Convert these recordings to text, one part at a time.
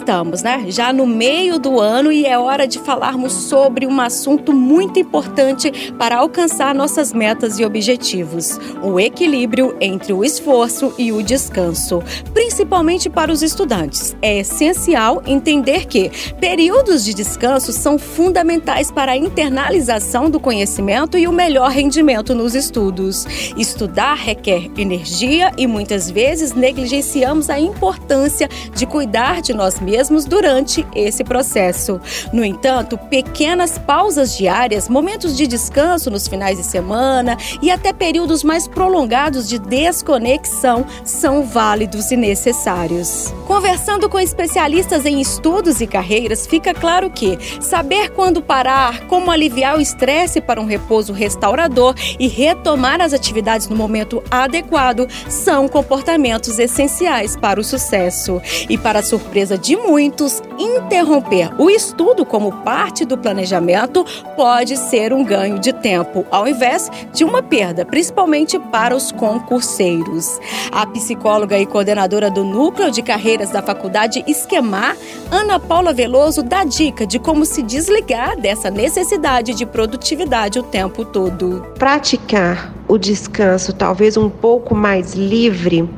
Estamos, né? Já no meio do ano e é hora de falarmos sobre um assunto muito importante para alcançar nossas metas e objetivos: o equilíbrio entre o esforço e o descanso, principalmente para os estudantes. É essencial entender que períodos de descanso são fundamentais para a internalização do conhecimento e o melhor rendimento nos estudos. Estudar requer energia e muitas vezes negligenciamos a importância de cuidar de nós mesmos durante esse processo. No entanto, pequenas pausas diárias, momentos de descanso nos finais de semana e até períodos mais prolongados de desconexão são válidos e necessários. Conversando com especialistas em estudos e carreiras, fica claro que saber quando parar, como aliviar o estresse para um repouso restaurador e retomar as atividades no momento adequado são comportamentos essenciais para o sucesso. E para surpresa surpresa de muitos, interromper o estudo como parte do planejamento pode ser um ganho de tempo, ao invés de uma perda, principalmente para os concurseiros. A psicóloga e coordenadora do Núcleo de Da Faculdade Esquemar, Ana Paula Veloso, dá dica de como se desligar dessa necessidade de produtividade o tempo todo. Praticar o descanso talvez um pouco mais livre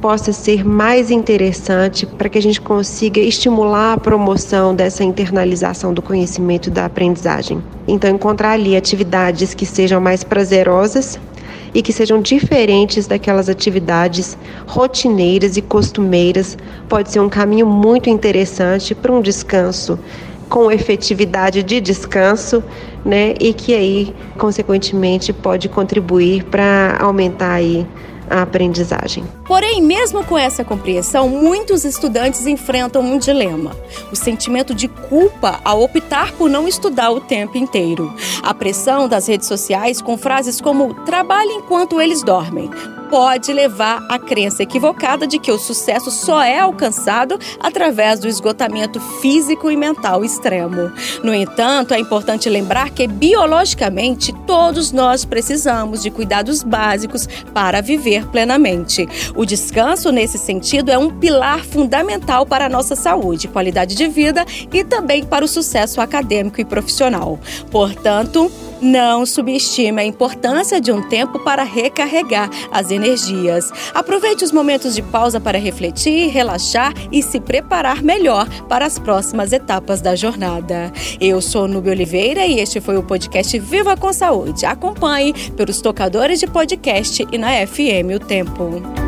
possa ser mais interessante para que a gente consiga estimular a promoção dessa internalização do conhecimento e da aprendizagem. Então, encontrar ali atividades que sejam mais prazerosas e que sejam diferentes daquelas atividades rotineiras e costumeiras pode ser um caminho muito interessante para um descanso com efetividade de descanso, né? E que aí, consequentemente, pode contribuir para aumentar aí a aprendizagem. Porém, mesmo com essa compreensão, muitos estudantes enfrentam um dilema: o sentimento de culpa ao optar por não estudar o tempo inteiro. A pressão das redes sociais com frases como trabalhe enquanto eles dormem pode levar à crença equivocada de que o sucesso só é alcançado através do esgotamento físico e mental extremo. No entanto, é importante lembrar que biologicamente todos nós precisamos de cuidados básicos para viver plenamente. O descanso, nesse sentido, é um pilar fundamental para a nossa saúde, qualidade de vida e também para o sucesso acadêmico e profissional. Portanto, não subestime a importância de um tempo para recarregar as energias. Aproveite os momentos de pausa para refletir, relaxar e se preparar melhor para as próximas etapas da jornada. Eu sou Nubia Oliveira e este foi o podcast Viva com Saúde. Acompanhe pelos tocadores de podcast e na FM O Tempo.